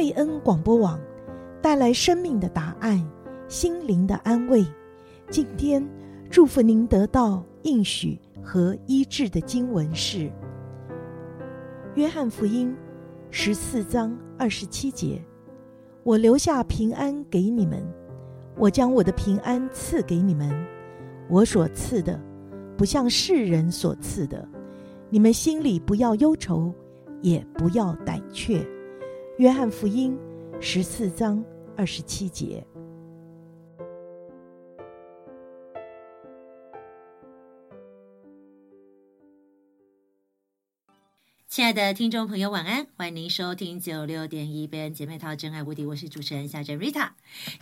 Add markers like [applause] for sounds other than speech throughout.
贝恩广播网带来生命的答案，心灵的安慰。今天祝福您得到应许和医治的经文是《约翰福音》十四章二十七节：“我留下平安给你们，我将我的平安赐给你们。我所赐的，不像世人所赐的。你们心里不要忧愁，也不要胆怯。”约翰福音十四章二十七节。亲爱的听众朋友，晚安！欢迎您收听九六点一贝恩姐妹淘真爱无敌，我是主持人小珍 Rita。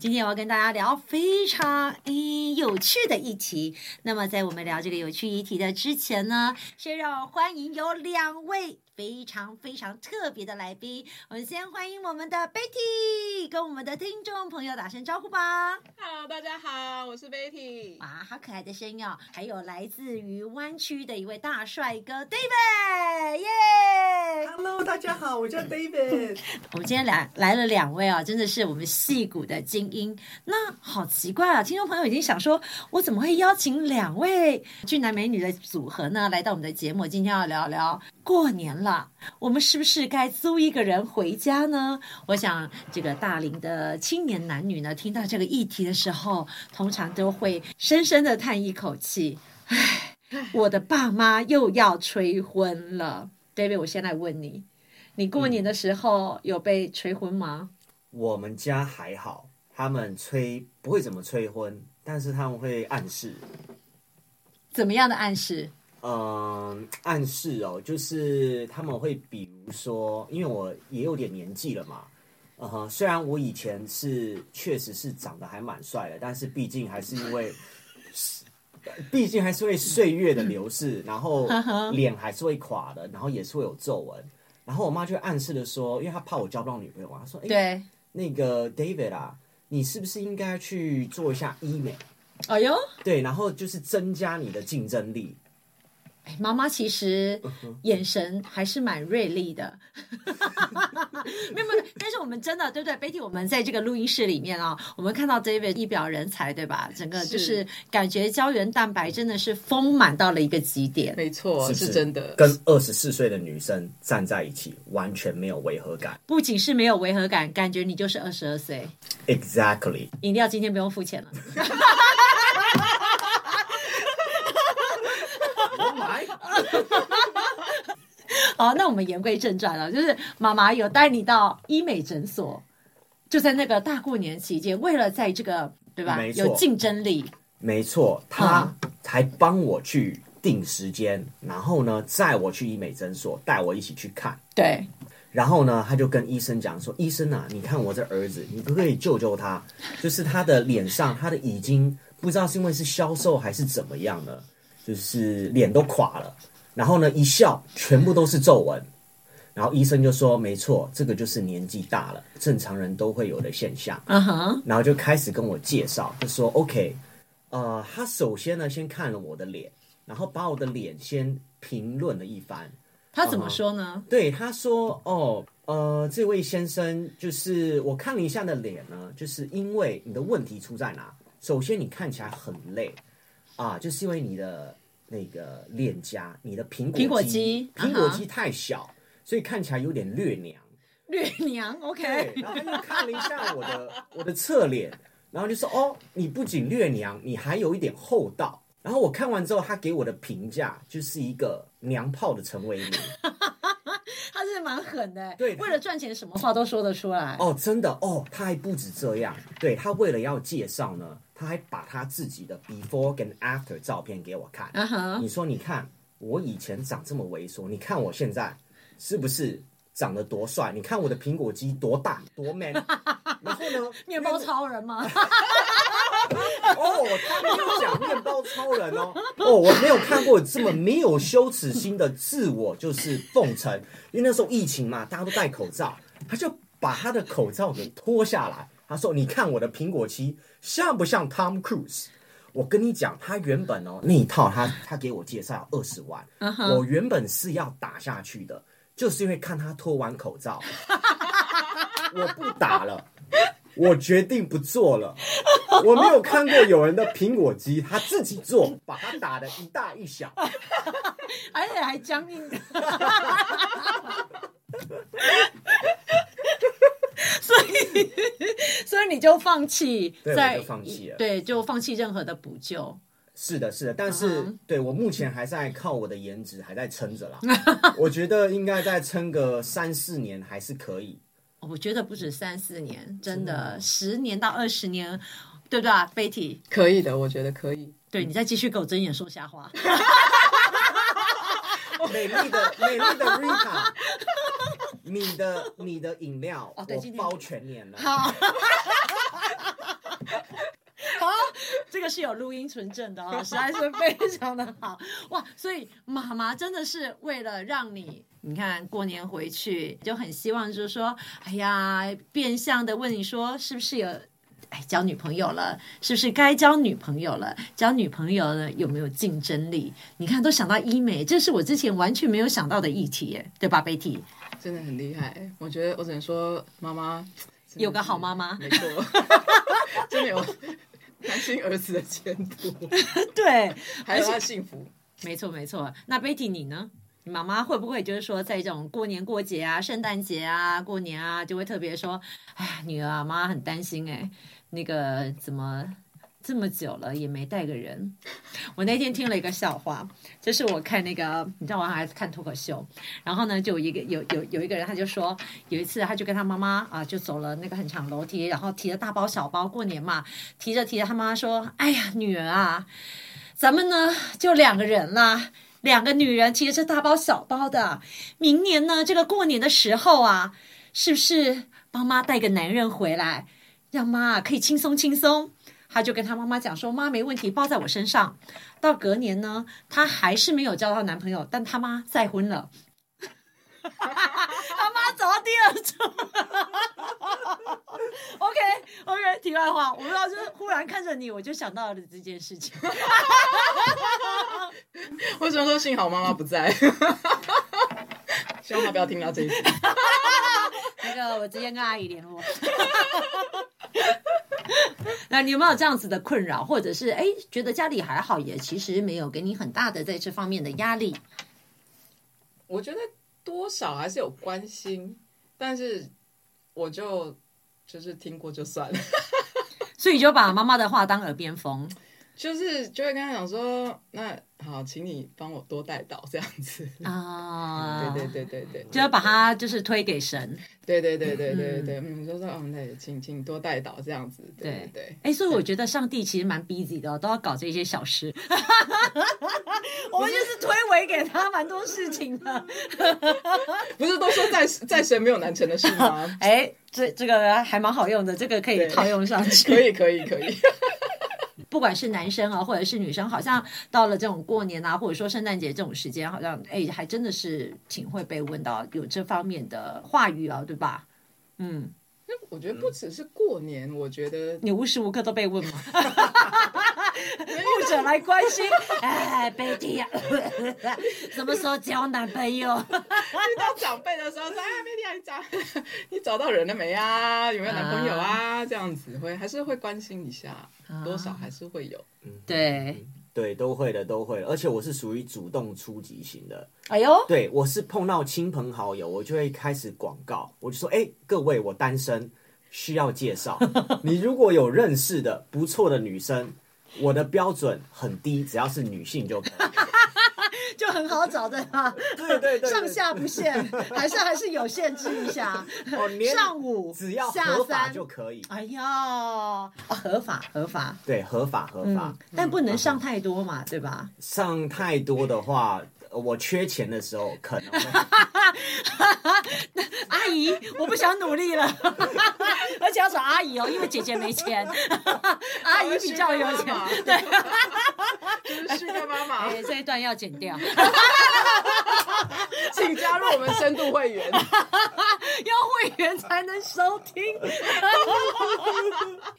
今天我要跟大家聊非常嗯有趣的议题。那么在我们聊这个有趣议题的之前呢，先让我欢迎有两位。非常非常特别的来宾，我们先欢迎我们的 Betty，跟我们的听众朋友打声招呼吧。Hello，大家好，我是 Betty。哇，好可爱的声音哦！还有来自于湾区的一位大帅哥 David，耶、yeah! Hello，大家好，我叫 David。[laughs] 我们今天来来了两位啊，真的是我们戏骨的精英。那好奇怪啊，听众朋友已经想说，我怎么会邀请两位俊男美女的组合呢？来到我们的节目，今天要聊聊过年了。我们是不是该租一个人回家呢？我想，这个大龄的青年男女呢，听到这个议题的时候，通常都会深深的叹一口气：“唉，我的爸妈又要催婚了。” David，我先来问你，你过年的时候有被催婚吗？我们家还好，他们催不会怎么催婚，但是他们会暗示。怎么样的暗示？嗯，暗示哦，就是他们会比如说，因为我也有点年纪了嘛，嗯哼，虽然我以前是确实是长得还蛮帅的，但是毕竟还是因为，[laughs] 毕竟还是会岁月的流逝，然后 [laughs] 脸还是会垮的，然后也是会有皱纹，然后我妈就暗示的说，因为她怕我交不到女朋友嘛，她说，哎，对，那个 David 啊，你是不是应该去做一下医美？哎呦，对，然后就是增加你的竞争力。妈妈其实眼神还是蛮锐利的，[laughs] 没有没有，但是我们真的对不对？Betty，我们在这个录音室里面啊、哦，我们看到 David 一表人才，对吧？整个就是感觉胶原蛋白真的是丰满到了一个极点，没错，是，是，是真的。跟二十四岁的女生站在一起，完全没有违和感。不仅是没有违和感，感觉你就是二十二岁。Exactly。饮料今天不用付钱了。[laughs] [laughs] 好，那我们言归正传了，就是妈妈有带你到医美诊所，就在那个大过年期间，为了在这个对吧，有竞争力，没错，他才帮我去定时间，嗯、然后呢，载我去医美诊所，带我一起去看，对，然后呢，他就跟医生讲说，医生啊，你看我这儿子，你可不可以救救他？就是他的脸上，他的已经不知道是因为是消瘦还是怎么样了。就是脸都垮了，然后呢，一笑全部都是皱纹，然后医生就说：“没错，这个就是年纪大了，正常人都会有的现象。”嗯哼，然后就开始跟我介绍，就说：“OK，呃，他首先呢，先看了我的脸，然后把我的脸先评论了一番。他怎么说呢？呃、对，他说：哦，呃，这位先生，就是我看了一下的脸呢，就是因为你的问题出在哪？首先，你看起来很累。”啊，就是因为你的那个脸颊，你的苹果苹果肌，苹果肌太小，uh. 所以看起来有点略娘。略娘，OK。然后他又看了一下我的 [laughs] 我的侧脸，然后就说：“哦，你不仅略娘，你还有一点厚道。”然后我看完之后，他给我的评价就是一个娘炮的陈为民。蛮狠的，对，为了赚钱，什么话都说得出来。哦，真的哦，他还不止这样，对，他为了要介绍呢。他还把他自己的 before 跟 after 照片给我看。Uh -huh. 你说，你看我以前长这么猥琐，你看我现在是不是长得多帅？你看我的苹果肌多大多 man。然后呢？面包超人吗？哦，他没有讲面包超人哦。哦，我没有看过这么没有羞耻心的自我就是奉承。因为那时候疫情嘛，大家都戴口罩，他就把他的口罩给脱下来。他说：“你看我的苹果肌像不像 Tom Cruise？我跟你讲，他原本哦那一套他他给我介绍要二十万，uh -huh. 我原本是要打下去的，就是因为看他脱完口罩。[laughs] 我不打了，我决定不做了。我没有看过有人的苹果肌，他自己做，把它打的一大一小，[laughs] 而且还僵硬。[laughs] 所以，所以你就放弃，对，就放弃了，对，就放弃任何的补救。是的，是的，但是、嗯、对我目前还在靠我的颜值还在撑着啦。[laughs] 我觉得应该再撑个三四年还是可以。我觉得不止三四年，真的十年到二十年，对不对啊，Betty？可以的，我觉得可以。对，你再继续给我睁眼说瞎话。[laughs] 美丽的美丽的 Rita，[laughs] 你的你的饮料、哦、我包全年了。好。[laughs] 好，[laughs] 这个是有录音存证的哦，[laughs] 实在是非常的好 [laughs] 哇！所以妈妈真的是为了让你，你看过年回去就很希望，就是说，哎呀，变相的问你说，是不是有哎交女朋友了？是不是该交女朋友了？交女朋友了有没有竞争力？你看都想到医美，这是我之前完全没有想到的议题耶，对吧，Betty？真的很厉害，我觉得我只能说，妈妈有个好妈妈，没错，真的有。担心儿子的前途，对，还有他幸福，没错没错。那 Betty 你呢？你妈妈会不会就是说，在这种过年过节啊、圣诞节啊、过年啊，就会特别说，哎呀，女儿啊，妈很担心哎，那个怎么？这么久了也没带个人，[laughs] 我那天听了一个笑话，就是我看那个，你知道我还看脱口秀，然后呢，就一个有有有一个人，他就说有一次他就跟他妈妈啊，就走了那个很长楼梯，然后提着大包小包，过年嘛，提着提着，他妈妈说：“哎呀，女儿啊，咱们呢就两个人啦，两个女人提着大包小包的，明年呢这个过年的时候啊，是不是帮妈带个男人回来，让妈可以轻松轻松？”他就跟他妈妈讲说：“妈没问题，包在我身上。”到隔年呢，他还是没有交到男朋友，但他妈再婚了。[laughs] 他妈找到第二种。OK OK，题外话，我不知道，就是忽然看着你，我就想到了这件事情。[laughs] 为什么说幸好妈妈不在？希望他不要听到这一集。[laughs] 那个，我直接跟阿姨联络。[laughs] 那你有没有这样子的困扰，或者是哎，觉得家里还好，也其实没有给你很大的在这方面的压力？我觉得多少还是有关心，但是我就就是听过就算了，[laughs] 所以就把妈妈的话当耳边风，就是就会跟他讲说那。好，请你帮我多带祷这样子啊！[laughs] 对对对对对，就要把它就是推给神。对对对对对对，嗯，就说嗯，对，请请多带祷这样子。对对，哎，所以我觉得上帝其实蛮 busy 的，都要搞这些小事。[laughs] 我们就是推诿给他蛮多事情的。不是 [laughs] 都说在在神没有难成的事吗？哎，这这个还蛮好用的，这个可以套用上去。可以可以可以。不管是男生啊，或者是女生，好像到了这种过年啊，或者说圣诞节这种时间，好像哎，还真的是挺会被问到有这方面的话语啊，对吧？嗯，那我觉得不只是过年，我觉得你无时无刻都被问吗？[laughs] 牧者来关心，[laughs] 哎，Betty 啊，[laughs] 什么时候交男朋友？遇到长辈的时候说，哎，Betty 你找 [laughs] 你找到人了没啊？有没有男朋友啊？这样子会还是会关心一下。多少还是会有，嗯，对对，都会的，都会的。而且我是属于主动出击型的。哎呦，对，我是碰到亲朋好友，我就会开始广告，我就说，哎，各位，我单身，需要介绍。你如果有认识的不错的女生，我的标准很低，只要是女性就可以。[laughs] 就很好找的啊，对对对，上下不限，[laughs] 还是还是有限制一下。哦，上午只要合法就可以。哎呀，合法合法，对，合法合法，但不能上太多嘛，对吧？上太多的话，我缺钱的时候可能 [laughs] 姨，我不想努力了，[laughs] 而且要找阿姨哦，因为姐姐没钱，[laughs] 阿姨比较有钱，对。就是个妈妈，哎，这一段要剪掉。[laughs] 请加入我们深度会员，要会员才能收听。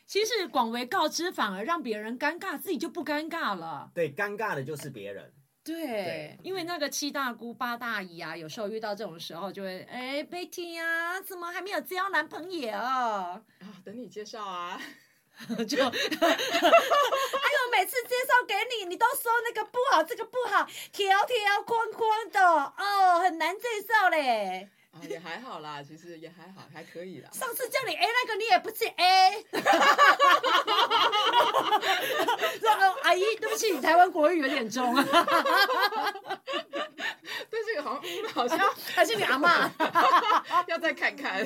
其实广为告知，反而让别人尴尬，自己就不尴尬了。对，尴尬的就是别人。对，对因为那个七大姑八大姨啊，有时候遇到这种时候就会，哎，Betty 啊，怎么还没有交男朋友？啊，等你介绍啊。[laughs] 就，[laughs] 哎呦，每次介绍给你，你都说那个不好，这个不好，条条框框的，哦，很难介绍嘞。啊，也还好啦，其实也还好，还可以啦。上次叫你 A 那个，你也不接 A。[laughs] 说阿姨，对不起，你台湾国语有点重啊。对这个好像，好像 [laughs] 还是你阿妈，要再看看。[laughs]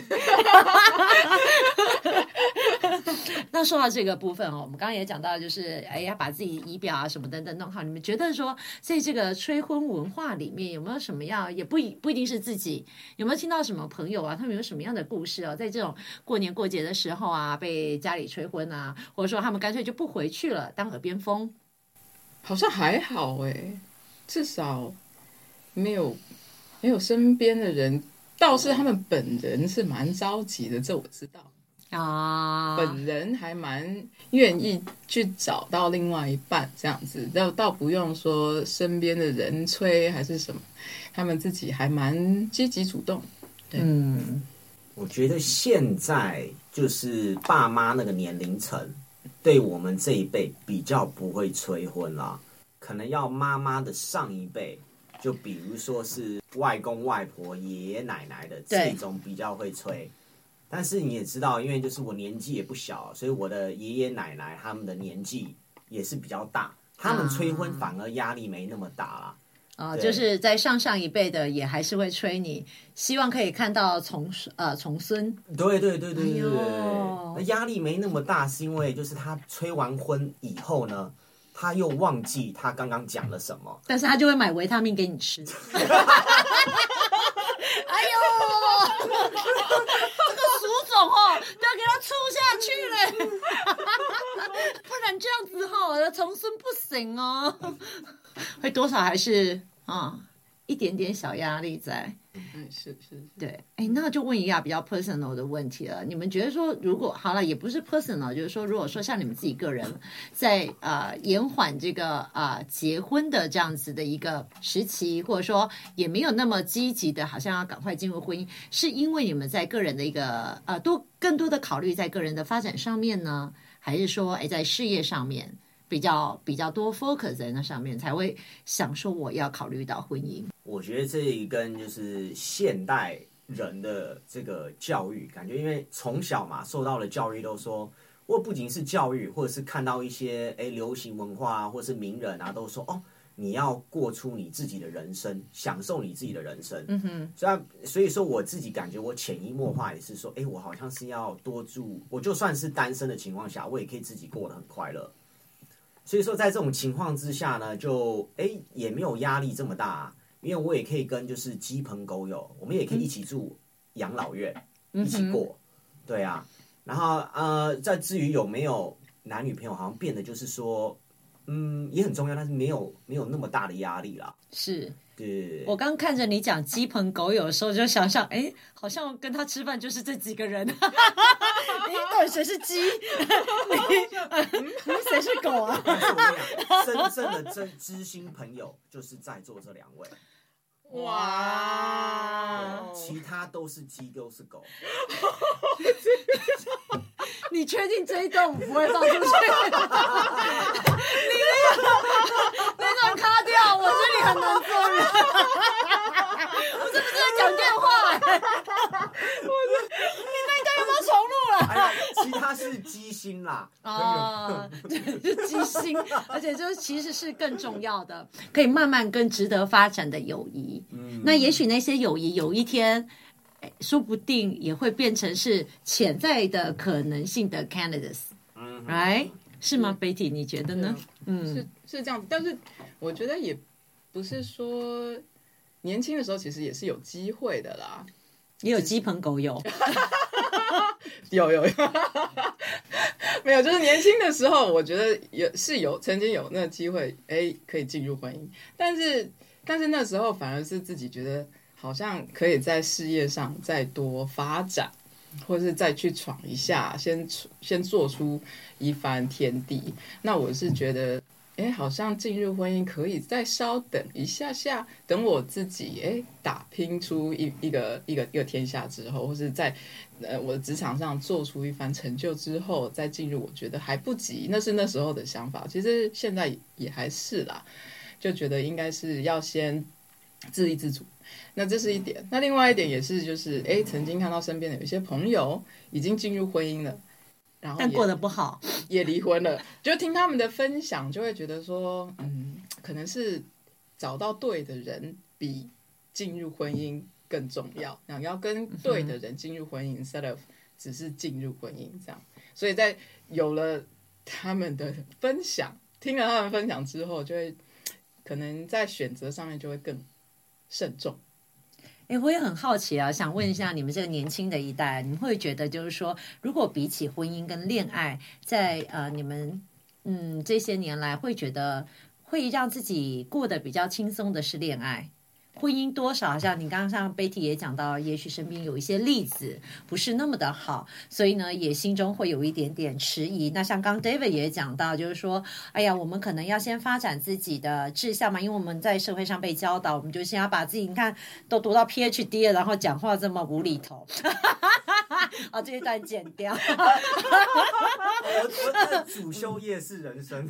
[laughs] 那说到这个部分哦，我们刚刚也讲到，就是哎呀，把自己仪表啊什么等等弄好。你们觉得说，在这个催婚文化里面，有没有什么样？也不一不一定是自己，有没有听到什么朋友啊？他们有什么样的故事哦？在这种过年过节的时候啊，被家里催婚啊，或者说他们干脆就不回去了，当耳边风。好像还好哎，至少没有没有身边的人，倒是他们本人是蛮着急的，这我知道。啊，本人还蛮愿意去找到另外一半这样子，倒倒不用说身边的人催还是什么，他们自己还蛮积极主动。对，嗯，我觉得现在就是爸妈那个年龄层，对我们这一辈比较不会催婚啦，可能要妈妈的上一辈，就比如说是外公外婆、爷爷奶奶的这种比较会催。但是你也知道，因为就是我年纪也不小，所以我的爷爷奶奶他们的年纪也是比较大，他们催婚反而压力没那么大啦。啊，就是在上上一辈的也还是会催你，希望可以看到重呃重孙。对对对对对对，那压力没那么大，是因为就是他催完婚以后呢，他又忘记他刚刚讲了什么，但是他就会买维他命给你吃。[laughs] [laughs] 哎呦！哦，都要给他出下去了，[laughs] 不然这样子哈，重孙不行哦，[laughs] 会多少还是啊、一点点小压力在。嗯，是是，是，对，哎，那就问一下比较 personal 的问题了。你们觉得说，如果好了，也不是 personal，就是说，如果说像你们自己个人在啊、呃、延缓这个啊、呃、结婚的这样子的一个时期，或者说也没有那么积极的，好像要赶快进入婚姻，是因为你们在个人的一个呃多更多的考虑在个人的发展上面呢，还是说哎在事业上面比较比较多 focus 在那上面，才会想说我要考虑到婚姻？我觉得这一跟就是现代人的这个教育感觉，因为从小嘛受到的教育都说，或不仅是教育，或者是看到一些诶流行文化啊，或是名人啊，都说哦，你要过出你自己的人生，享受你自己的人生。嗯哼，所以所以说我自己感觉我潜移默化也是说，哎，我好像是要多住，我就算是单身的情况下，我也可以自己过得很快乐。所以说在这种情况之下呢，就哎也没有压力这么大啊。因为我也可以跟就是鸡朋狗友，我们也可以一起住养老院，嗯、一起过，对啊。然后呃，在至于有没有男女朋友，好像变得就是说，嗯，也很重要，但是没有没有那么大的压力啦。是，对。我刚看着你讲鸡朋狗友的时候，就想想，哎，好像跟他吃饭就是这几个人。[laughs] 你到底谁是鸡？[laughs] 你、呃、谁是狗啊？真正的真知心朋友就是在座这两位。哇！其他都是鸡，都是狗。[laughs] 你确定这一段不会放出去？[laughs] 你那个那段卡掉，我这里很难做人。[laughs] 我是不是在讲电话？我是你那段有没有重录了？哎，其他是机心啦。啊，是机心，而且这其实是更重要的，可以慢慢跟值得发展的友谊。嗯，那也许那些友谊有一天。说不定也会变成是潜在的可能性的 candidates，嗯，right？是吗？Betty，你觉得呢？嗯，是是这样。子，但是我觉得也不是说年轻的时候其实也是有机会的啦，也有鸡朋狗友，有 [laughs] 有有，[laughs] 没有，就是年轻的时候，我觉得也是有曾经有那个机会，哎，可以进入婚姻，但是但是那时候反而是自己觉得。好像可以在事业上再多发展，或是再去闯一下，先先做出一番天地。那我是觉得，哎，好像进入婚姻可以再稍等一下下，等我自己哎打拼出一一个一个一个天下之后，或是在呃我的职场上做出一番成就之后再进入，我觉得还不急。那是那时候的想法，其实现在也还是啦，就觉得应该是要先自立自主。那这是一点，那另外一点也是就是哎，曾经看到身边的有一些朋友已经进入婚姻了。然后但过得不好，也离婚了。就听他们的分享，就会觉得说，嗯，可能是找到对的人比进入婚姻更重要。然后要跟对的人进入婚姻，嗯，instead of 只是进入婚姻这样。所以在有了他们的分享，听了他们分享之后，就会可能在选择上面就会更慎重。哎，我也很好奇啊，想问一下你们这个年轻的一代，你们会觉得就是说，如果比起婚姻跟恋爱，在呃你们嗯这些年来，会觉得会让自己过得比较轻松的是恋爱？婚姻多少，像你刚刚像 Betty 也讲到，也许身边有一些例子不是那么的好，所以呢，也心中会有一点点迟疑。那像刚 David 也讲到，就是说，哎呀，我们可能要先发展自己的志向嘛，因为我们在社会上被教导，我们就先要把自己，你看都读到 PhD 了，然后讲话这么无厘头。啊，[laughs] 这一段剪掉。[laughs] 我我的主修夜市人生，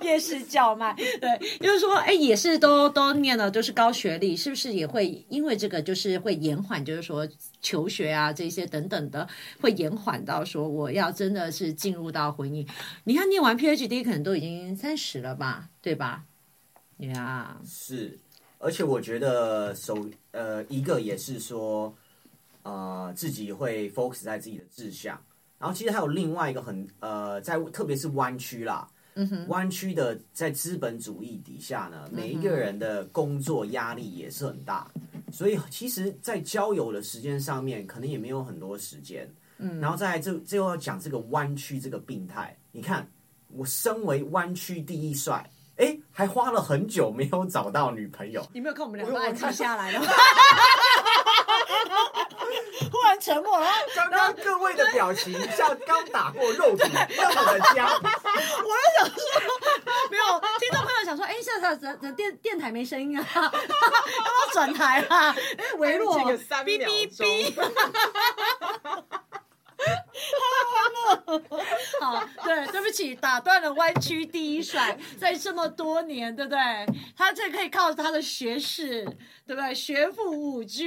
夜市叫卖，对，就是说，哎，也是都都念了，都是高学历，是不是也会因为这个，就是会延缓，就是说求学啊这些等等的，会延缓到说我要真的是进入到婚姻。你看，念完 PhD 可能都已经三十了吧，对吧？呀、yeah.，是，而且我觉得首呃一个也是说。呃，自己会 focus 在自己的志向，然后其实还有另外一个很呃，在特别是湾区啦，湾区的在资本主义底下呢，每一个人的工作压力也是很大，所以其实，在交友的时间上面，可能也没有很多时间，嗯，然后再来这最后要讲这个弯曲这个病态，你看，我身为弯曲第一帅，哎，还花了很久没有找到女朋友，你没有看我们两个按记下来了？[laughs] [laughs] 突然沉默了，刚刚各位的表情像刚打过肉毒那么的僵。[laughs] 我就想说，没有听众朋友想说，哎，现在怎怎电电台没声音啊？[laughs] 要不要转台啊？[laughs] 哎，微弱，哔哔哔。[laughs] 好，对，对不起，打断了湾区第一帅，在这么多年，对不对？他这可以靠他的学士，对不对？学富五车，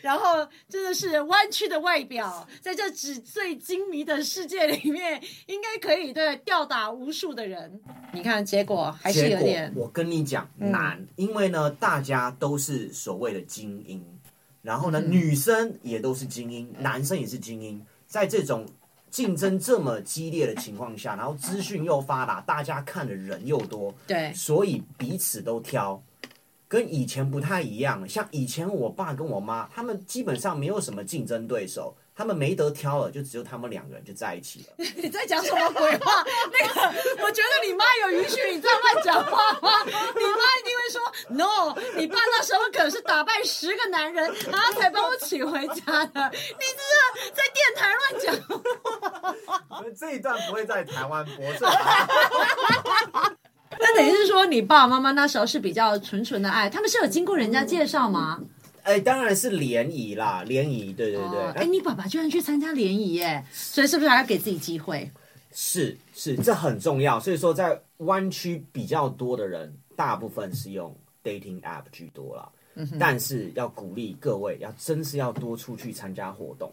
然后真的是湾区的外表，在这纸醉金迷的世界里面，应该可以对吊打无数的人。你看，结果还是有点。我跟你讲难，嗯，因为呢，大家都是所谓的精英，然后呢，嗯，女生也都是精英，男生也是精英。在这种竞争这么激烈的情况下，然后资讯又发达，大家看的人又多，对，所以彼此都挑，跟以前不太一样。像以前我爸跟我妈，他们基本上没有什么竞争对手。他们没得挑了，就只有他们两个人就在一起了。[laughs] 你在讲什么鬼话？[laughs] 那个，我觉得你妈有允许你这样乱讲话吗？[laughs] 你妈一定会说 “no”。你爸那时候可是打败十个男人，然后才把我娶回家的。你这是在电台乱讲。这一段不会在台湾播出。那等于是说，你爸爸妈妈那时候是比较纯纯的爱，他们是有经过人家介绍吗？哎，当然是联谊啦，联谊，对对对。哎、哦，你爸爸居然去参加联谊耶，所以是不是还要给自己机会？是是，这很重要。所以说，在湾区比较多的人，大部分是用 dating app 居多啦。嗯哼。但是要鼓励各位，要真是要多出去参加活动。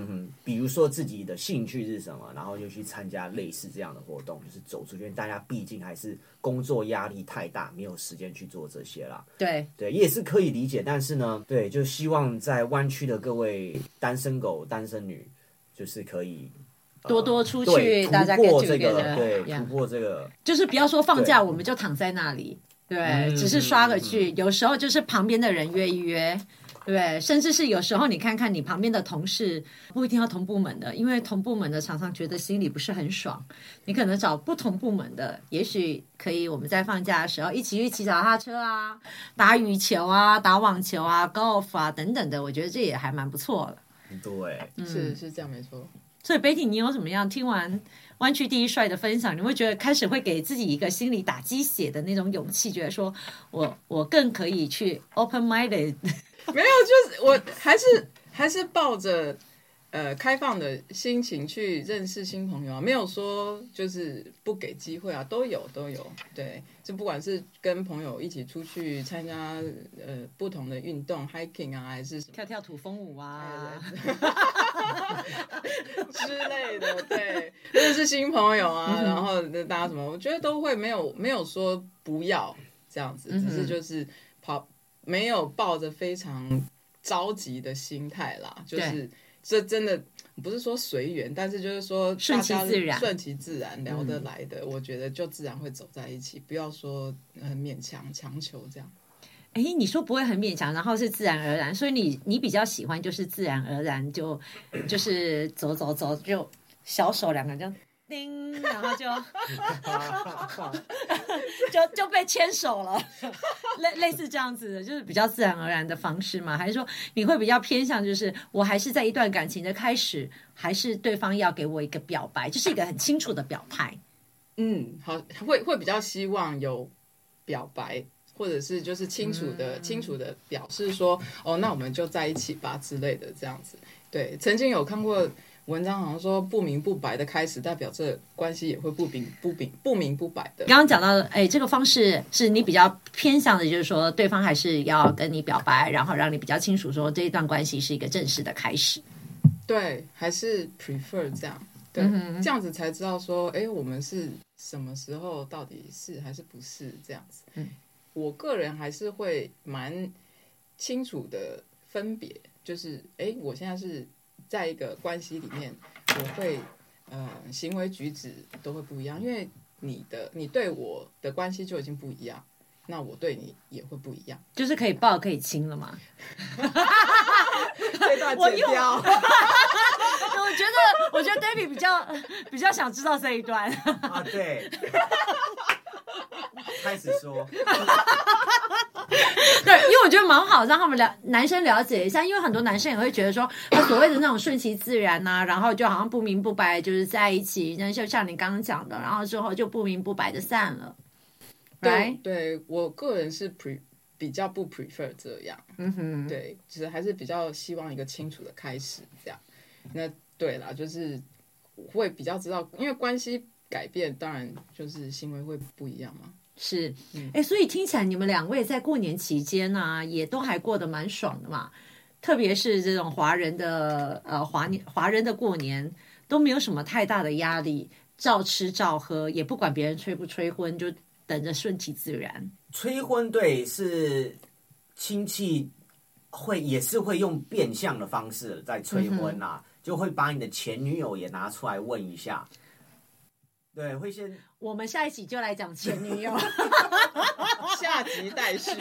嗯哼，比如说自己的兴趣是什么，然后就去参加类似这样的活动，就是走出去。大家毕竟还是工作压力太大，没有时间去做这些啦。对对，也是可以理解。但是呢，对，就希望在湾区的各位单身狗、单身女，就是可以多多出去，大家突破这个，对，突破这个，就是不要说放假我们就躺在那里，对，只是刷个剧，嗯，有时候就是旁边的人约一约。对，甚至是有时候你看看你旁边的同事，不一定要同部门的，因为同部门的常常觉得心里不是很爽。你可能找不同部门的，也许可以我们在放假的时候一起去骑脚踏车啊，打羽球啊，打网球啊，golf 啊等等的，我觉得这也还蛮不错的。对，嗯、是是这样没错。所以 Betty，你有什么样听完湾区第一帅的分享，你会觉得开始会给自己一个心理打鸡血的那种勇气，觉得说我我更可以去 open minded。没有，就是我还是还是抱着。呃，开放的心情去认识新朋友啊，没有说就是不给机会啊，都有都有。对，就不管是跟朋友一起出去参加呃不同的运动，hiking 啊，还是什么。跳跳土风舞啊。之类的，对，认识新朋友啊，然后大家什么，我觉得都会没有没有说不要这样子，只是就是跑没有抱着非常着急的心态啦，就是。这真的不是说随缘，但是就是说顺其自然，顺其自然聊得来的，嗯、我觉得就自然会走在一起，不要说很勉强强求这样。哎，你说不会很勉强，然后是自然而然，所以你你比较喜欢就是自然而然就就是走走走，就小手两个人就。叮，然后就 [laughs] 就就被牵手了，[laughs] 类类似这样子的，就是比较自然而然的方式嘛？还是说你会比较偏向，就是我还是在一段感情的开始，还是对方要给我一个表白，就是一个很清楚的表态？嗯，好，会会比较希望有表白，或者是就是清楚的、嗯、清楚的表示说，哦，那我们就在一起吧之类的这样子。对，曾经有看过。文章好像说不明不白的开始，代表这关系也会不明不明不明不白的。刚刚讲到，哎，这个方式是你比较偏向的，就是说对方还是要跟你表白，然后让你比较清楚说这一段关系是一个正式的开始。对，还是 prefer 这样，对，嗯，这样子才知道说，哎，我们是什么时候到底是还是不是这样子。嗯，我个人还是会蛮清楚的分别，就是，哎，我现在是。在一个关系里面，我会呃行为举止都会不一样，因为你的你对我的关系就已经不一样，那我对你也会不一样，就是可以抱可以亲了吗？这段 [laughs] 剪掉。[laughs] 我觉得我觉得 David 比较比较想知道这一段啊，对，[laughs] 开始说。[laughs] 对，因为我觉得蛮好，让他们了男生了解一下，因为很多男生也会觉得说，他所谓的那种顺其自然呐、啊，然后就好像不明不白就是在一起，那就像你刚刚讲的，然后之后就不明不白的散了。对对我个人是 pre 比较不 prefer 这样，嗯哼，对，其实还是比较希望一个清楚的开始这样。那对啦，就是会比较知道，因为关系改变，当然就是行为会不一样嘛。是，哎，所以听起来你们两位在过年期间呢、啊，也都还过得蛮爽的嘛。特别是这种华人的呃华年华人的过年，都没有什么太大的压力，照吃照喝，也不管别人催不催婚，就等着顺其自然。催婚对，是亲戚会也是会用变相的方式在催婚啊，嗯、就会把你的前女友也拿出来问一下。对，会先。我们下一集就来讲前女友，[laughs] 下集待续。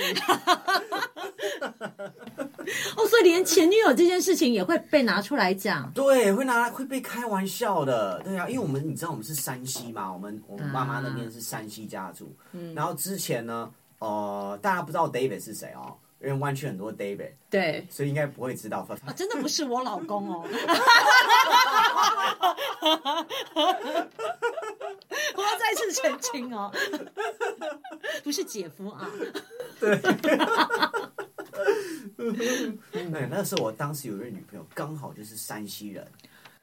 哦，所以连前女友这件事情也会被拿出来讲。对，会拿来会被开玩笑的。对啊，因为我们你知道我们是山西嘛，我们我们妈妈那边是山西家族。嗯。然后之前呢，呃，大家不知道 David 是谁哦。因为湾区很多 David，对，所以应该不会知道。啊，真的不是我老公哦，再次澄清哦，[laughs] 不是姐夫啊。对，[laughs] 对，那时候我当时有一位女朋友，刚好就是山西人。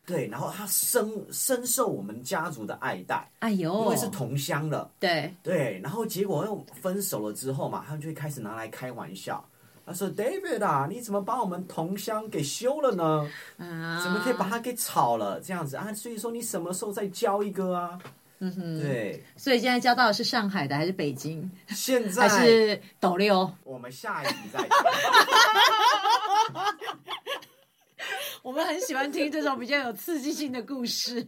对，然后她深深受我们家族的爱戴，哎呦，因为是同乡的，对对，然后结果又分手了之后嘛，他们就会开始拿来开玩笑。他说：“David 啊，你怎么把我们同乡给休了呢？啊，怎么可以把他给炒了？这样子啊？所以说你什么时候再交一个啊？嗯哼，对。所以现在交到的是上海的还是北京？现在还是斗六？我们下一集再。”我们很喜欢听这种比较有刺激性的故事，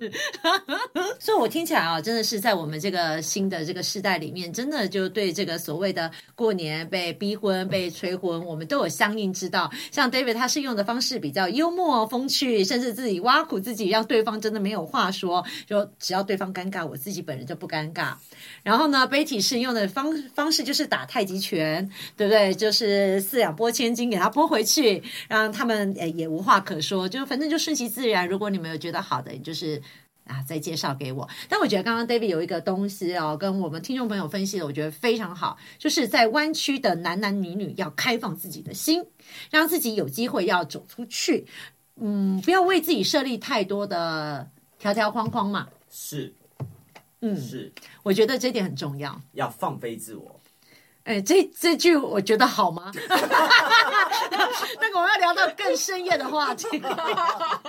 [laughs] 所以我听起来啊，真的是在我们这个新的这个时代里面，真的就对这个所谓的过年被逼婚、被催婚，我们都有相应之道。像 David 他是用的方式比较幽默风趣，甚至自己挖苦自己，让对方真的没有话说，就只要对方尴尬，我自己本人就不尴尬。然后呢，Betty 是用的方方式就是打太极拳，对不对？就是四两拨千斤给他拨回去，让他们也也无话可。说，就反正就顺其自然。如果你们有觉得好的，就是啊，再介绍给我。但我觉得刚刚 David 有一个东西哦，跟我们听众朋友分析的，我觉得非常好，就是在湾区的男男女女要开放自己的心，让自己有机会要走出去。嗯，不要为自己设立太多的条条框框嘛。是，嗯，是，我觉得这点很重要，要放飞自我。哎，这这句我觉得好吗？[laughs] 那个我要聊到更深夜的话题。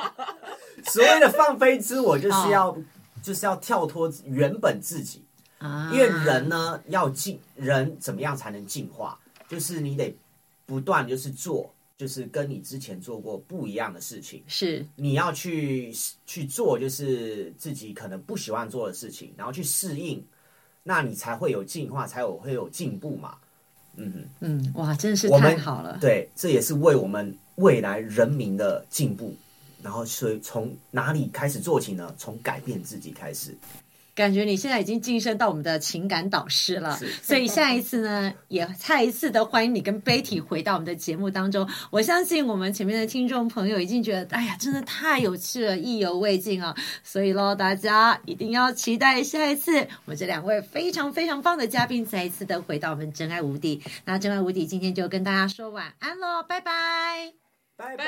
[laughs] 所谓的放飞自我，就是要、哦、就是要跳脱原本自己啊。因为人呢，要进人怎么样才能进化？就是你得不断就是做，就是跟你之前做过不一样的事情。是你要去去做，就是自己可能不喜欢做的事情，然后去适应。那你才会有进化，才有会有进步嘛。嗯哼嗯，哇，真的是太好了。对，这也是为我们未来人民的进步。然后，所以从哪里开始做起呢？从改变自己开始。感觉你现在已经晋升到我们的情感导师了，所以下一次呢，也再一次的欢迎你跟 Betty 回到我们的节目当中。我相信我们前面的听众朋友已经觉得，哎呀，真的太有趣了，意犹未尽啊！所以喽，大家一定要期待下一次我们这两位非常非常棒的嘉宾再一次的回到我们真爱无敌。那真爱无敌今天就跟大家说晚安喽，拜拜，拜拜。